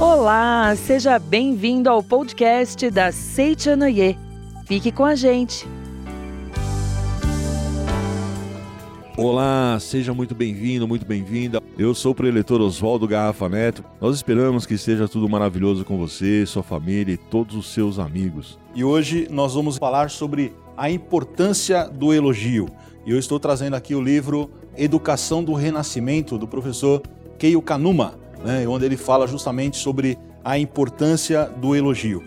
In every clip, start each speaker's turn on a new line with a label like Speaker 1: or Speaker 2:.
Speaker 1: Olá, seja bem-vindo ao podcast da Seichanoye. Fique com a gente.
Speaker 2: Olá, seja muito bem-vindo, muito bem-vinda. Eu sou o preletor Oswaldo Garrafa Neto. Nós esperamos que esteja tudo maravilhoso com você, sua família e todos os seus amigos.
Speaker 3: E hoje nós vamos falar sobre a importância do elogio. E eu estou trazendo aqui o livro Educação do Renascimento, do professor Keio Kanuma né, onde ele fala justamente sobre a importância do elogio.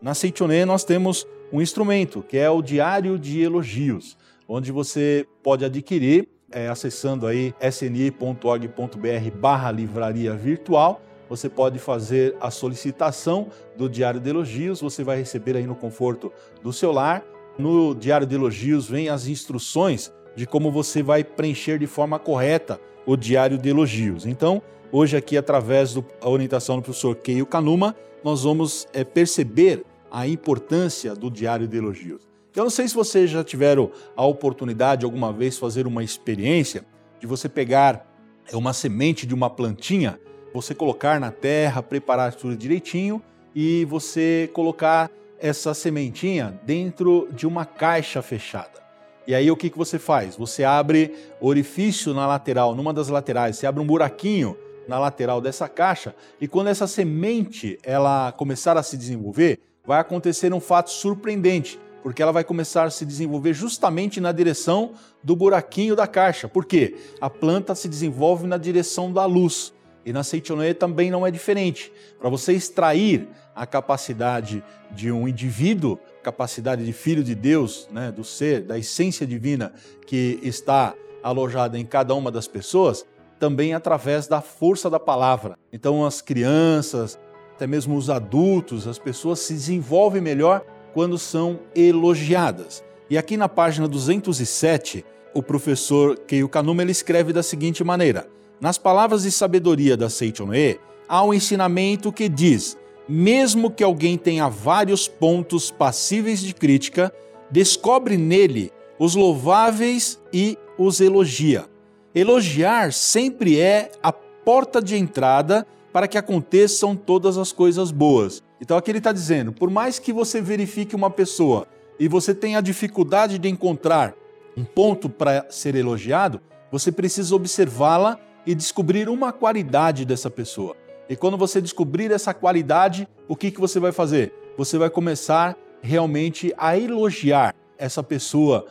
Speaker 3: Na Seichoné nós temos um instrumento que é o Diário de Elogios, onde você pode adquirir é, acessando aí sni.org.br barra livraria virtual. Você pode fazer a solicitação do Diário de Elogios, você vai receber aí no conforto do seu lar. No Diário de Elogios vem as instruções de como você vai preencher de forma correta o diário de elogios. Então, hoje aqui, através da orientação do professor Keio Kanuma, nós vamos é, perceber a importância do diário de elogios. Eu não sei se vocês já tiveram a oportunidade alguma vez fazer uma experiência de você pegar é, uma semente de uma plantinha, você colocar na terra, preparar tudo direitinho e você colocar essa sementinha dentro de uma caixa fechada. E aí o que, que você faz? Você abre orifício na lateral, numa das laterais, você abre um buraquinho na lateral dessa caixa e quando essa semente ela começar a se desenvolver, vai acontecer um fato surpreendente, porque ela vai começar a se desenvolver justamente na direção do buraquinho da caixa. Por quê? A planta se desenvolve na direção da luz. E na Seichonoe também não é diferente. Para você extrair a capacidade de um indivíduo, capacidade de filho de Deus, né, do ser, da essência divina que está alojada em cada uma das pessoas, também através da força da palavra. Então as crianças, até mesmo os adultos, as pessoas se desenvolvem melhor quando são elogiadas. E aqui na página 207, o professor Keio Kanuma ele escreve da seguinte maneira: Nas palavras de sabedoria da Seichonoe, há um ensinamento que diz: mesmo que alguém tenha vários pontos passíveis de crítica, descobre nele os louváveis e os elogia. Elogiar sempre é a porta de entrada para que aconteçam todas as coisas boas. Então aqui ele está dizendo: por mais que você verifique uma pessoa e você tenha dificuldade de encontrar um ponto para ser elogiado, você precisa observá-la e descobrir uma qualidade dessa pessoa. E quando você descobrir essa qualidade, o que, que você vai fazer? Você vai começar realmente a elogiar essa pessoa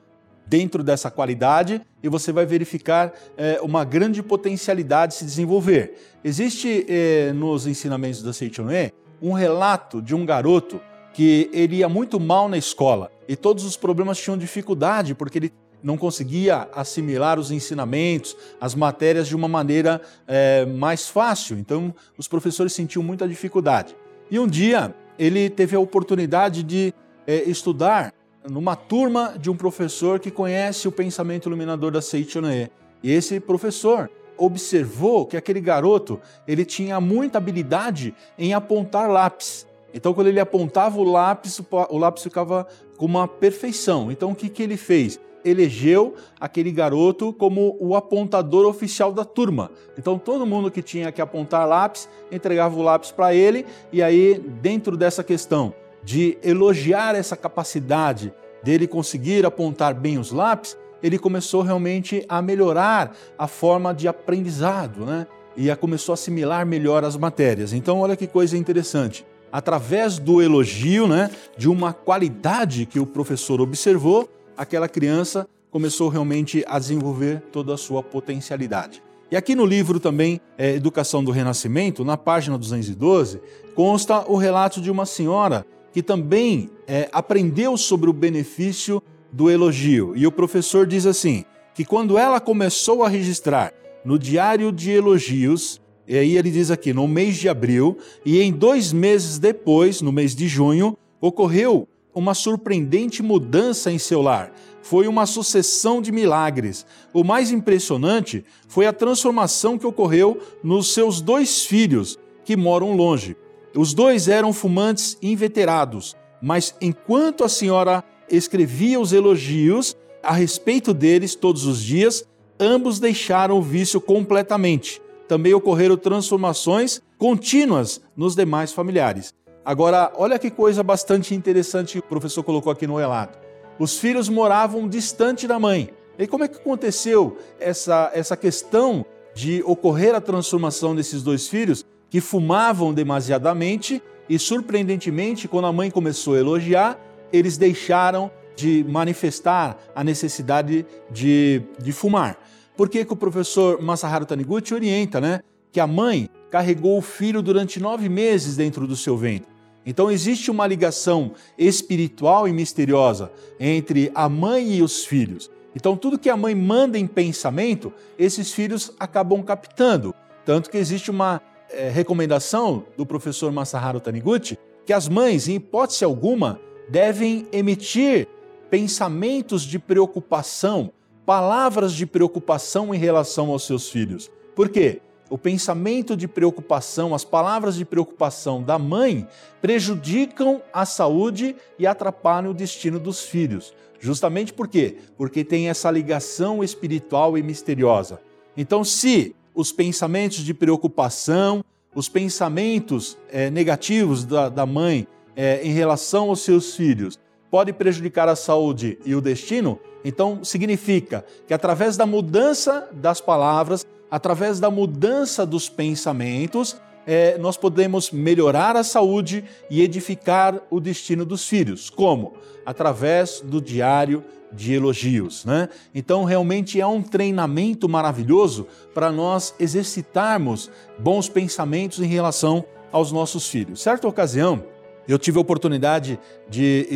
Speaker 3: dentro dessa qualidade e você vai verificar é, uma grande potencialidade se desenvolver. Existe é, nos ensinamentos da Seichonoe um relato de um garoto que ele ia muito mal na escola e todos os problemas tinham dificuldade porque ele não conseguia assimilar os ensinamentos, as matérias de uma maneira é, mais fácil. Então, os professores sentiam muita dificuldade. E um dia, ele teve a oportunidade de é, estudar numa turma de um professor que conhece o pensamento iluminador da Seichonoe. E esse professor observou que aquele garoto ele tinha muita habilidade em apontar lápis. Então, quando ele apontava o lápis, o lápis ficava com uma perfeição. Então, o que, que ele fez? Elegeu aquele garoto como o apontador oficial da turma. Então todo mundo que tinha que apontar lápis entregava o lápis para ele, e aí, dentro dessa questão de elogiar essa capacidade dele conseguir apontar bem os lápis, ele começou realmente a melhorar a forma de aprendizado, né? E a começou a assimilar melhor as matérias. Então, olha que coisa interessante. Através do elogio, né, de uma qualidade que o professor observou, aquela criança começou realmente a desenvolver toda a sua potencialidade. E aqui no livro também, é, Educação do Renascimento, na página 212, consta o relato de uma senhora que também é, aprendeu sobre o benefício do elogio. E o professor diz assim: que quando ela começou a registrar no diário de elogios, e aí ele diz aqui, no mês de abril, e em dois meses depois, no mês de junho, ocorreu uma surpreendente mudança em seu lar. Foi uma sucessão de milagres. O mais impressionante foi a transformação que ocorreu nos seus dois filhos, que moram longe. Os dois eram fumantes inveterados, mas enquanto a senhora escrevia os elogios, a respeito deles todos os dias, ambos deixaram o vício completamente. Também ocorreram transformações contínuas nos demais familiares. Agora, olha que coisa bastante interessante que o professor colocou aqui no relato. Os filhos moravam distante da mãe. E como é que aconteceu essa, essa questão de ocorrer a transformação desses dois filhos que fumavam demasiadamente e, surpreendentemente, quando a mãe começou a elogiar, eles deixaram de manifestar a necessidade de, de fumar. Por que, que o professor Masaharu Taniguchi orienta né, que a mãe carregou o filho durante nove meses dentro do seu ventre? Então existe uma ligação espiritual e misteriosa entre a mãe e os filhos. Então tudo que a mãe manda em pensamento, esses filhos acabam captando. Tanto que existe uma é, recomendação do professor Masaharu Taniguchi que as mães, em hipótese alguma, devem emitir pensamentos de preocupação, palavras de preocupação em relação aos seus filhos. Por quê? O pensamento de preocupação, as palavras de preocupação da mãe prejudicam a saúde e atrapalham o destino dos filhos. Justamente por quê? Porque tem essa ligação espiritual e misteriosa. Então, se os pensamentos de preocupação, os pensamentos é, negativos da, da mãe é, em relação aos seus filhos podem prejudicar a saúde e o destino, então significa que através da mudança das palavras, através da mudança dos pensamentos, é, nós podemos melhorar a saúde e edificar o destino dos filhos. Como? Através do diário de elogios. Né? Então, realmente é um treinamento maravilhoso para nós exercitarmos bons pensamentos em relação aos nossos filhos. Certa ocasião, eu tive a oportunidade de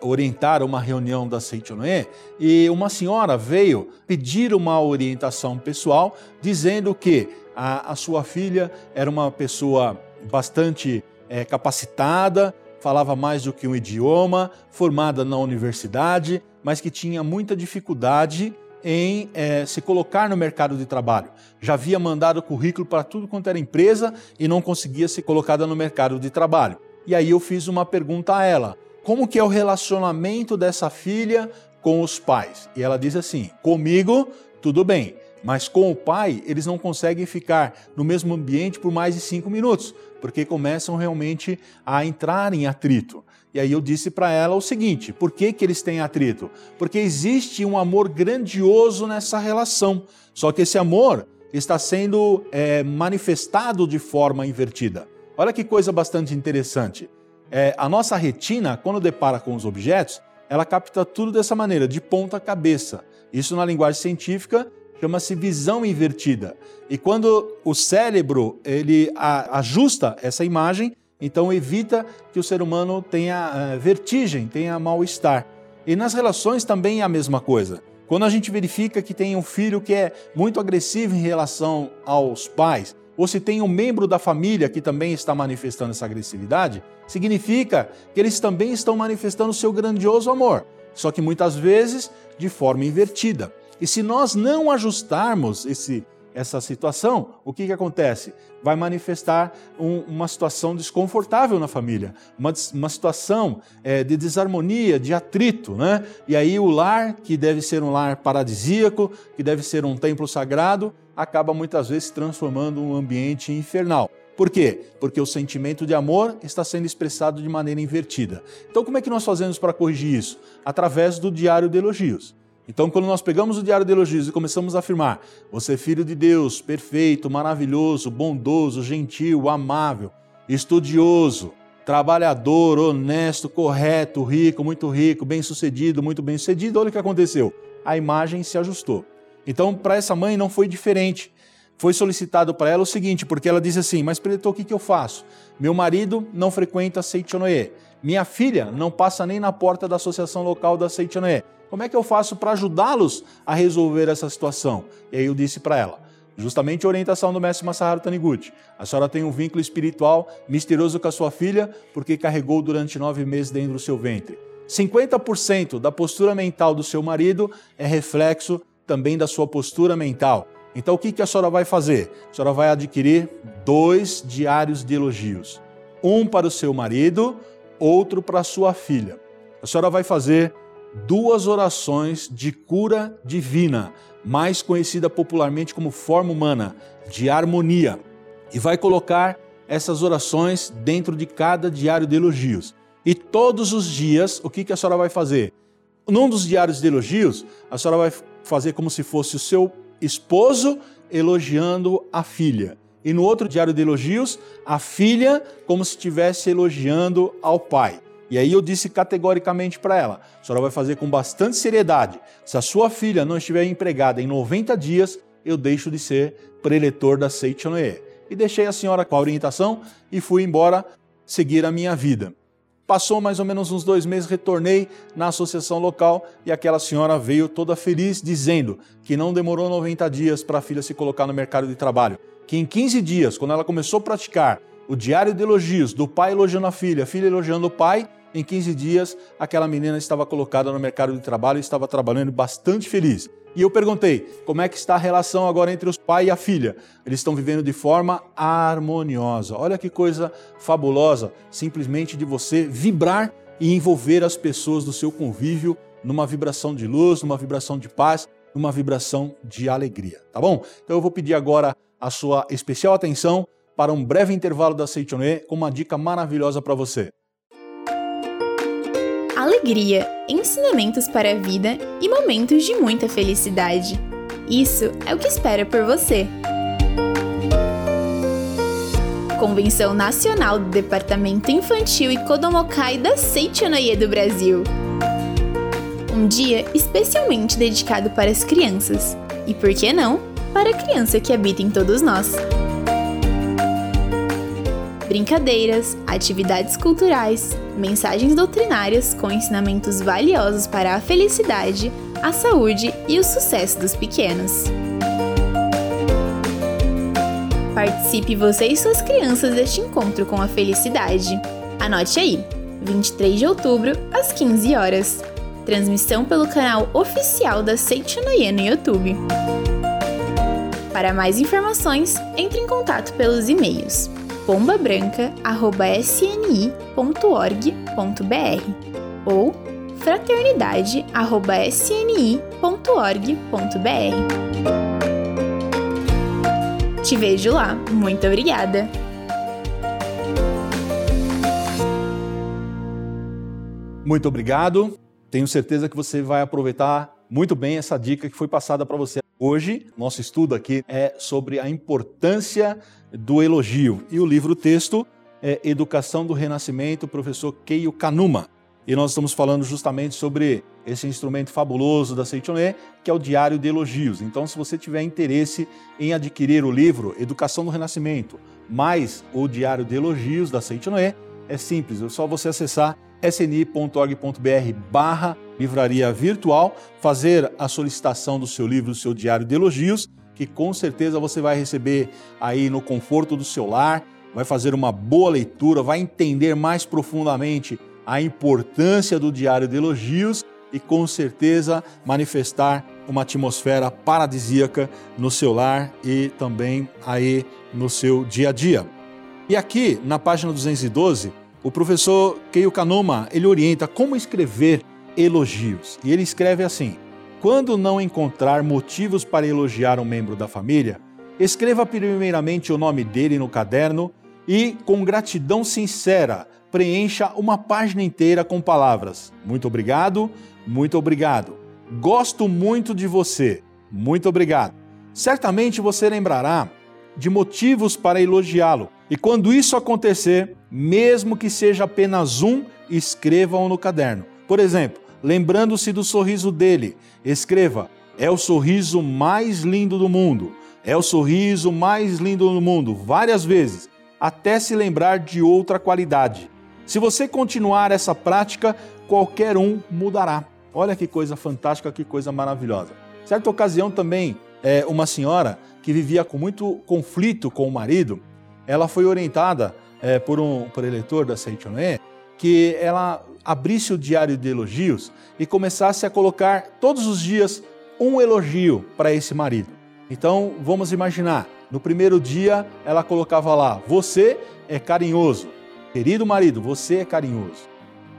Speaker 3: orientar uma reunião da Seichonoe e uma senhora veio pedir uma orientação pessoal dizendo que a, a sua filha era uma pessoa bastante é, capacitada, falava mais do que um idioma, formada na universidade, mas que tinha muita dificuldade em é, se colocar no mercado de trabalho. Já havia mandado currículo para tudo quanto era empresa e não conseguia ser colocada no mercado de trabalho. E aí eu fiz uma pergunta a ela: como que é o relacionamento dessa filha com os pais. E ela diz assim: comigo, tudo bem, mas com o pai, eles não conseguem ficar no mesmo ambiente por mais de cinco minutos, porque começam realmente a entrar em atrito. E aí eu disse para ela o seguinte: por que, que eles têm atrito? Porque existe um amor grandioso nessa relação, só que esse amor está sendo é, manifestado de forma invertida. Olha que coisa bastante interessante é, a nossa retina, quando depara com os objetos, ela capta tudo dessa maneira, de ponta cabeça. Isso na linguagem científica chama-se visão invertida. E quando o cérebro ele ajusta essa imagem, então evita que o ser humano tenha uh, vertigem, tenha mal-estar. E nas relações também é a mesma coisa. Quando a gente verifica que tem um filho que é muito agressivo em relação aos pais, ou se tem um membro da família que também está manifestando essa agressividade, significa que eles também estão manifestando seu grandioso amor, só que muitas vezes de forma invertida. E se nós não ajustarmos esse essa situação, o que, que acontece? Vai manifestar um, uma situação desconfortável na família, uma, uma situação é, de desarmonia, de atrito, né? E aí o lar, que deve ser um lar paradisíaco, que deve ser um templo sagrado, acaba muitas vezes transformando um ambiente infernal. Por quê? Porque o sentimento de amor está sendo expressado de maneira invertida. Então, como é que nós fazemos para corrigir isso? Através do diário de elogios. Então, quando nós pegamos o diário de elogios e começamos a afirmar: Você é filho de Deus, perfeito, maravilhoso, bondoso, gentil, amável, estudioso, trabalhador, honesto, correto, rico, muito rico, bem-sucedido, muito bem-sucedido, olha o que aconteceu. A imagem se ajustou. Então, para essa mãe não foi diferente. Foi solicitado para ela o seguinte, porque ela disse assim: Mas, preletor, o que, que eu faço? Meu marido não frequenta Seichonoye. Minha filha não passa nem na porta da associação local da Seichonoye. Como é que eu faço para ajudá-los a resolver essa situação? E aí eu disse para ela: justamente a orientação do mestre Masaharu Taniguchi. A senhora tem um vínculo espiritual misterioso com a sua filha, porque carregou durante nove meses dentro do seu ventre. 50% da postura mental do seu marido é reflexo também da sua postura mental. Então, o que, que a senhora vai fazer? A senhora vai adquirir dois diários de elogios: um para o seu marido, outro para a sua filha. A senhora vai fazer duas orações de cura divina, mais conhecida popularmente como forma humana, de harmonia, e vai colocar essas orações dentro de cada diário de elogios. E todos os dias, o que, que a senhora vai fazer? Num dos diários de elogios, a senhora vai fazer como se fosse o seu esposo elogiando a filha. E no outro diário de elogios, a filha como se estivesse elogiando ao pai. E aí eu disse categoricamente para ela: a senhora vai fazer com bastante seriedade. Se a sua filha não estiver empregada em 90 dias, eu deixo de ser preletor da Seichonoe. E deixei a senhora com a orientação e fui embora seguir a minha vida. Passou mais ou menos uns dois meses, retornei na associação local e aquela senhora veio toda feliz, dizendo que não demorou 90 dias para a filha se colocar no mercado de trabalho. Que em 15 dias, quando ela começou a praticar o diário de elogios, do pai elogiando a filha, a filha elogiando o pai, em 15 dias, aquela menina estava colocada no mercado de trabalho e estava trabalhando bastante feliz. E eu perguntei, como é que está a relação agora entre os pai e a filha? Eles estão vivendo de forma harmoniosa. Olha que coisa fabulosa, simplesmente de você vibrar e envolver as pessoas do seu convívio numa vibração de luz, numa vibração de paz, numa vibração de alegria, tá bom? Então eu vou pedir agora a sua especial atenção para um breve intervalo da Seitonê com uma dica maravilhosa para você
Speaker 4: alegria, ensinamentos para a vida e momentos de muita felicidade. Isso é o que espera por você. Convenção Nacional do Departamento Infantil e Kodomokai da Seichonoye do Brasil. Um dia especialmente dedicado para as crianças. E por que não, para a criança que habita em todos nós brincadeiras, atividades culturais, mensagens doutrinárias com ensinamentos valiosos para a felicidade, a saúde e o sucesso dos pequenos. Participe você e suas crianças deste encontro com a felicidade. Anote aí, 23 de outubro, às 15 horas. Transmissão pelo canal oficial da Seichonoye no YouTube. Para mais informações, entre em contato pelos e-mails pombabranca.sni.org.br ou fraternidade.sni.org.br. Te vejo lá. Muito obrigada!
Speaker 3: Muito obrigado. Tenho certeza que você vai aproveitar muito bem essa dica que foi passada para você. Hoje, nosso estudo aqui é sobre a importância do elogio. E o livro-texto é Educação do Renascimento, professor Keio Kanuma. E nós estamos falando justamente sobre esse instrumento fabuloso da Seichoné, que é o Diário de Elogios. Então, se você tiver interesse em adquirir o livro Educação do Renascimento, mais o Diário de Elogios da Seichoné, é simples, é só você acessar sni.org.br barra livraria virtual, fazer a solicitação do seu livro, do seu diário de elogios, que com certeza você vai receber aí no conforto do seu lar, vai fazer uma boa leitura, vai entender mais profundamente a importância do diário de elogios e com certeza manifestar uma atmosfera paradisíaca no seu lar e também aí no seu dia a dia. E aqui na página 212, o professor Keio Kanuma, ele orienta como escrever elogios. E ele escreve assim: Quando não encontrar motivos para elogiar um membro da família, escreva primeiramente o nome dele no caderno e, com gratidão sincera, preencha uma página inteira com palavras: Muito obrigado, muito obrigado. Gosto muito de você, muito obrigado. Certamente você lembrará de motivos para elogiá-lo. E quando isso acontecer, mesmo que seja apenas um, escreva-o no caderno. Por exemplo, lembrando-se do sorriso dele, escreva: é o sorriso mais lindo do mundo. É o sorriso mais lindo do mundo, várias vezes, até se lembrar de outra qualidade. Se você continuar essa prática, qualquer um mudará. Olha que coisa fantástica, que coisa maravilhosa. Certa ocasião também, é, uma senhora que vivia com muito conflito com o marido, ela foi orientada é, por um preletor da Seichoné que ela abrisse o diário de elogios e começasse a colocar todos os dias um elogio para esse marido. Então vamos imaginar, no primeiro dia ela colocava lá: Você é carinhoso. Querido marido, você é carinhoso.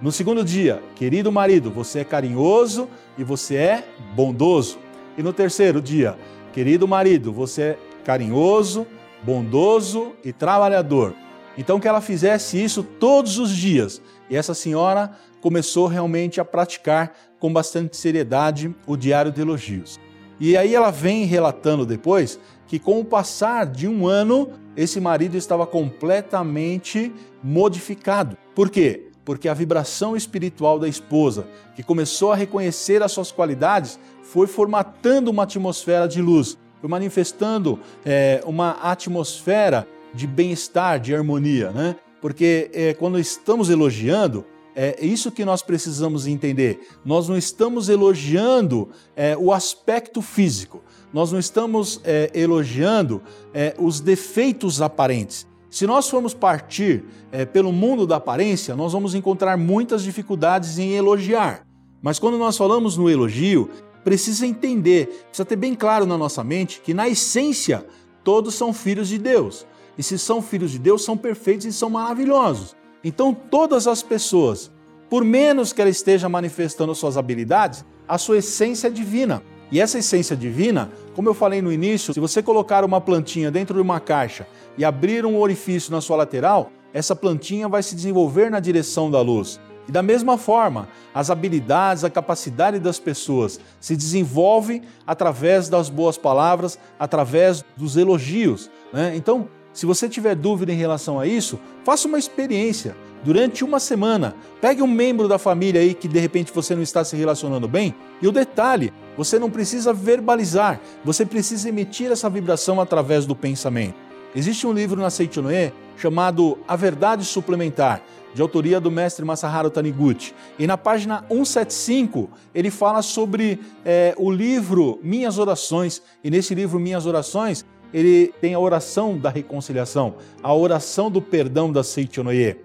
Speaker 3: No segundo dia, querido marido, você é carinhoso e você é bondoso. E no terceiro dia, querido marido, você é carinhoso, bondoso e trabalhador. Então que ela fizesse isso todos os dias. E essa senhora começou realmente a praticar com bastante seriedade o diário de elogios. E aí ela vem relatando depois que com o passar de um ano, esse marido estava completamente modificado. Por quê? Porque a vibração espiritual da esposa, que começou a reconhecer as suas qualidades, foi formatando uma atmosfera de luz, foi manifestando é, uma atmosfera de bem-estar, de harmonia, né? Porque é, quando estamos elogiando, é isso que nós precisamos entender. Nós não estamos elogiando é, o aspecto físico, nós não estamos é, elogiando é, os defeitos aparentes. Se nós formos partir é, pelo mundo da aparência, nós vamos encontrar muitas dificuldades em elogiar. Mas quando nós falamos no elogio, precisa entender, precisa ter bem claro na nossa mente que, na essência, todos são filhos de Deus. E se são filhos de Deus, são perfeitos e são maravilhosos. Então, todas as pessoas, por menos que ela esteja manifestando suas habilidades, a sua essência é divina. E essa essência divina, como eu falei no início, se você colocar uma plantinha dentro de uma caixa e abrir um orifício na sua lateral, essa plantinha vai se desenvolver na direção da luz. E da mesma forma, as habilidades, a capacidade das pessoas se desenvolve através das boas palavras, através dos elogios. Né? Então, se você tiver dúvida em relação a isso, faça uma experiência. Durante uma semana, pegue um membro da família aí que de repente você não está se relacionando bem. E o detalhe, você não precisa verbalizar, você precisa emitir essa vibração através do pensamento. Existe um livro na Seichonoe chamado A Verdade Suplementar, de autoria do mestre Masaharu Taniguchi. E na página 175 ele fala sobre é, o livro Minhas Orações. E nesse livro Minhas Orações ele tem a oração da reconciliação, a oração do perdão da Seichonoye.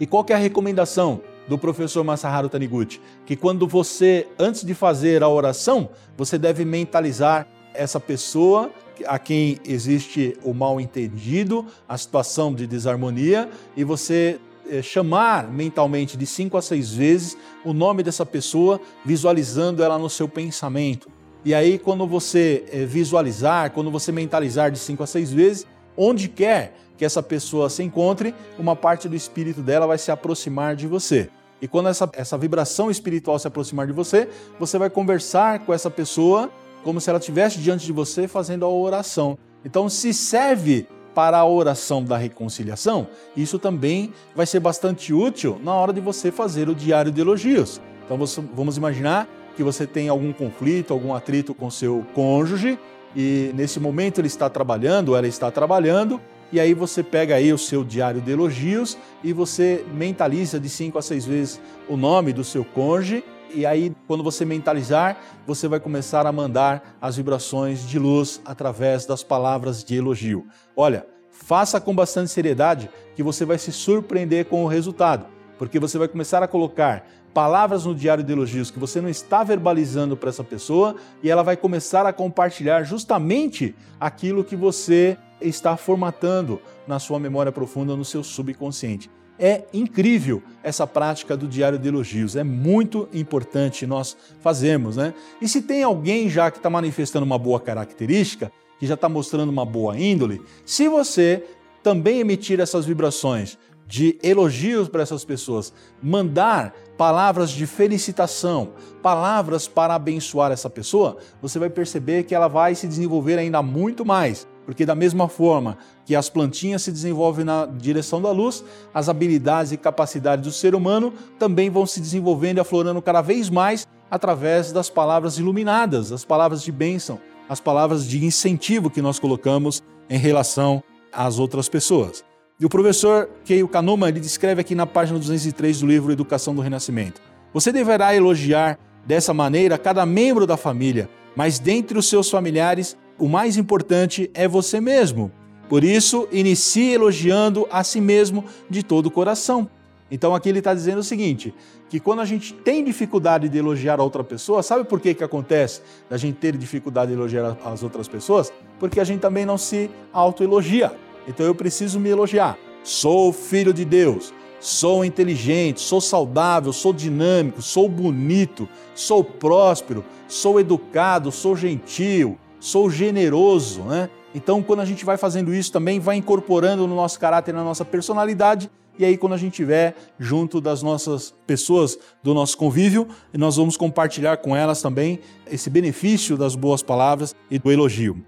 Speaker 3: E qual é a recomendação do professor Masaharu Taniguchi? Que quando você, antes de fazer a oração, você deve mentalizar essa pessoa a quem existe o mal entendido, a situação de desarmonia, e você é, chamar mentalmente de cinco a seis vezes o nome dessa pessoa, visualizando ela no seu pensamento. E aí, quando você é, visualizar, quando você mentalizar de cinco a seis vezes, onde quer que essa pessoa se encontre, uma parte do espírito dela vai se aproximar de você. E quando essa, essa vibração espiritual se aproximar de você, você vai conversar com essa pessoa como se ela estivesse diante de você fazendo a oração. Então, se serve para a oração da reconciliação, isso também vai ser bastante útil na hora de você fazer o diário de elogios. Então vamos imaginar que você tem algum conflito, algum atrito com seu cônjuge e nesse momento ele está trabalhando, ela está trabalhando, e aí você pega aí o seu diário de elogios e você mentaliza de cinco a seis vezes o nome do seu cônjuge e aí, quando você mentalizar, você vai começar a mandar as vibrações de luz através das palavras de elogio. Olha, faça com bastante seriedade que você vai se surpreender com o resultado, porque você vai começar a colocar palavras no diário de elogios que você não está verbalizando para essa pessoa e ela vai começar a compartilhar justamente aquilo que você está formatando na sua memória profunda, no seu subconsciente. É incrível essa prática do diário de elogios, é muito importante nós fazermos, né? E se tem alguém já que está manifestando uma boa característica, que já está mostrando uma boa índole, se você também emitir essas vibrações de elogios para essas pessoas, mandar palavras de felicitação, palavras para abençoar essa pessoa, você vai perceber que ela vai se desenvolver ainda muito mais porque, da mesma forma que as plantinhas se desenvolvem na direção da luz, as habilidades e capacidades do ser humano também vão se desenvolvendo e aflorando cada vez mais através das palavras iluminadas, as palavras de bênção, as palavras de incentivo que nós colocamos em relação às outras pessoas. E o professor Keio Kanuma ele descreve aqui na página 203 do livro Educação do Renascimento. Você deverá elogiar dessa maneira cada membro da família, mas dentre os seus familiares o mais importante é você mesmo. Por isso, inicie elogiando a si mesmo de todo o coração. Então aqui ele está dizendo o seguinte: que quando a gente tem dificuldade de elogiar a outra pessoa, sabe por que, que acontece a gente ter dificuldade de elogiar as outras pessoas? Porque a gente também não se autoelogia. Então eu preciso me elogiar. Sou filho de Deus, sou inteligente, sou saudável, sou dinâmico, sou bonito, sou próspero, sou educado, sou gentil, sou generoso, né? Então, quando a gente vai fazendo isso também, vai incorporando no nosso caráter, na nossa personalidade, e aí quando a gente estiver junto das nossas pessoas do nosso convívio, nós vamos compartilhar com elas também esse benefício das boas palavras e do elogio.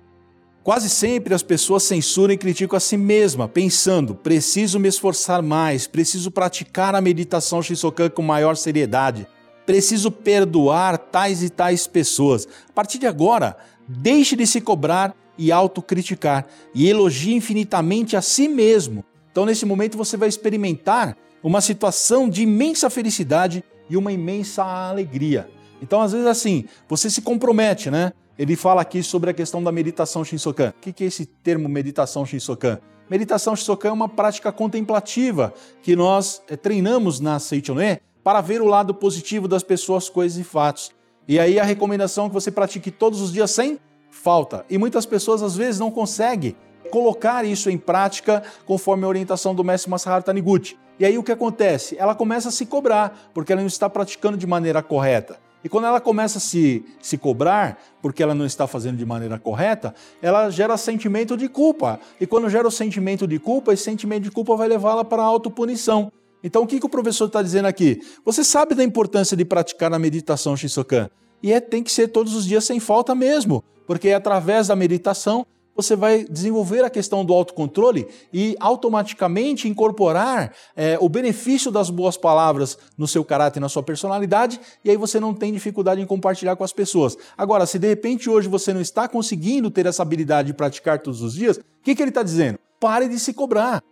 Speaker 3: Quase sempre as pessoas censuram e criticam a si mesma, pensando: preciso me esforçar mais, preciso praticar a meditação Shinsokan com maior seriedade, preciso perdoar tais e tais pessoas. A partir de agora, deixe de se cobrar e autocriticar e elogie infinitamente a si mesmo. Então, nesse momento, você vai experimentar uma situação de imensa felicidade e uma imensa alegria. Então, às vezes, assim, você se compromete, né? Ele fala aqui sobre a questão da meditação Shinsokan. O que é esse termo meditação Shinsokan? Meditação Shinsokan é uma prática contemplativa que nós é, treinamos na Seichonoe para ver o lado positivo das pessoas, coisas e fatos. E aí a recomendação é que você pratique todos os dias sem falta. E muitas pessoas às vezes não conseguem colocar isso em prática conforme a orientação do mestre Masaharu Taniguchi. E aí o que acontece? Ela começa a se cobrar, porque ela não está praticando de maneira correta. E quando ela começa a se, se cobrar, porque ela não está fazendo de maneira correta, ela gera sentimento de culpa. E quando gera o sentimento de culpa, esse sentimento de culpa vai levá-la para a autopunição. Então o que, que o professor está dizendo aqui? Você sabe da importância de praticar a meditação Shisokan. E é, tem que ser todos os dias sem falta mesmo, porque é através da meditação você vai desenvolver a questão do autocontrole e automaticamente incorporar é, o benefício das boas palavras no seu caráter, na sua personalidade, e aí você não tem dificuldade em compartilhar com as pessoas. Agora, se de repente hoje você não está conseguindo ter essa habilidade de praticar todos os dias, o que, que ele está dizendo? Pare de se cobrar.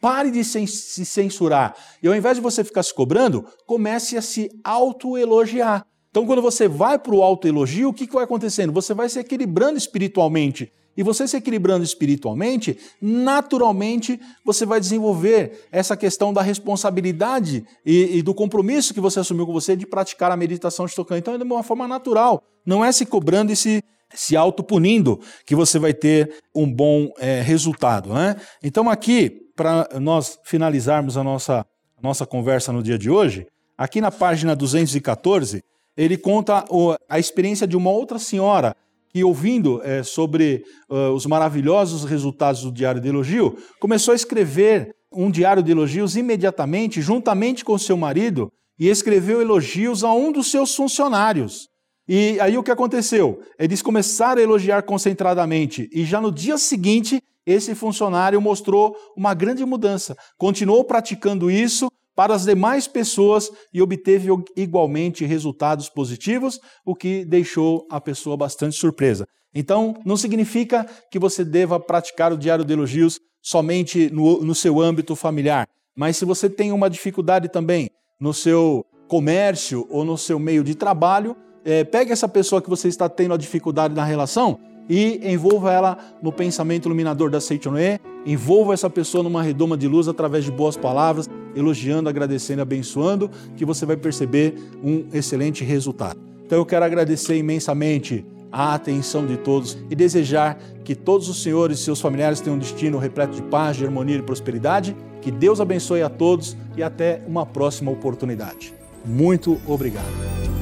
Speaker 3: Pare de se censurar. E ao invés de você ficar se cobrando, comece a se autoelogiar. Então, quando você vai para o autoelogio, o que, que vai acontecendo? Você vai se equilibrando espiritualmente. E você se equilibrando espiritualmente, naturalmente você vai desenvolver essa questão da responsabilidade e, e do compromisso que você assumiu com você de praticar a meditação Shitokan. Então é de uma forma natural, não é se cobrando e se, se autopunindo que você vai ter um bom é, resultado. Né? Então aqui, para nós finalizarmos a nossa, nossa conversa no dia de hoje, aqui na página 214, ele conta a experiência de uma outra senhora que, ouvindo é, sobre uh, os maravilhosos resultados do Diário de Elogio, começou a escrever um diário de elogios imediatamente, juntamente com seu marido, e escreveu elogios a um dos seus funcionários. E aí o que aconteceu? Eles começaram a elogiar concentradamente, e já no dia seguinte, esse funcionário mostrou uma grande mudança. Continuou praticando isso, para as demais pessoas e obteve igualmente resultados positivos, o que deixou a pessoa bastante surpresa. Então, não significa que você deva praticar o diário de elogios somente no, no seu âmbito familiar, mas se você tem uma dificuldade também no seu comércio ou no seu meio de trabalho, é, pegue essa pessoa que você está tendo a dificuldade na relação e envolva ela no pensamento iluminador da Seichonoe, envolva essa pessoa numa redoma de luz através de boas palavras, elogiando, agradecendo, abençoando, que você vai perceber um excelente resultado. Então eu quero agradecer imensamente a atenção de todos e desejar que todos os senhores e seus familiares tenham um destino repleto de paz, de harmonia e prosperidade. Que Deus abençoe a todos e até uma próxima oportunidade. Muito obrigado.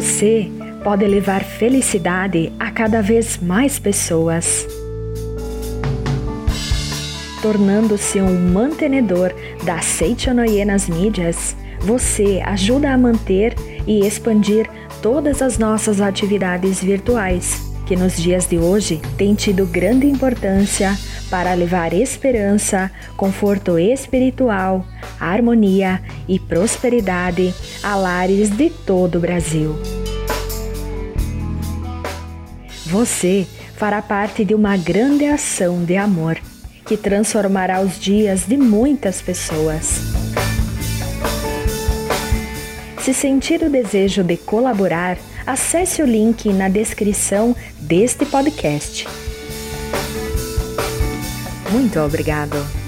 Speaker 5: Você pode levar felicidade a cada vez mais pessoas. Tornando-se um mantenedor da Seichonoye nas mídias, você ajuda a manter e expandir todas as nossas atividades virtuais, que nos dias de hoje têm tido grande importância para levar esperança, conforto espiritual, harmonia e prosperidade a lares de todo o Brasil. Você fará parte de uma grande ação de amor que transformará os dias de muitas pessoas. Se sentir o desejo de colaborar, acesse o link na descrição deste podcast. Muito obrigado!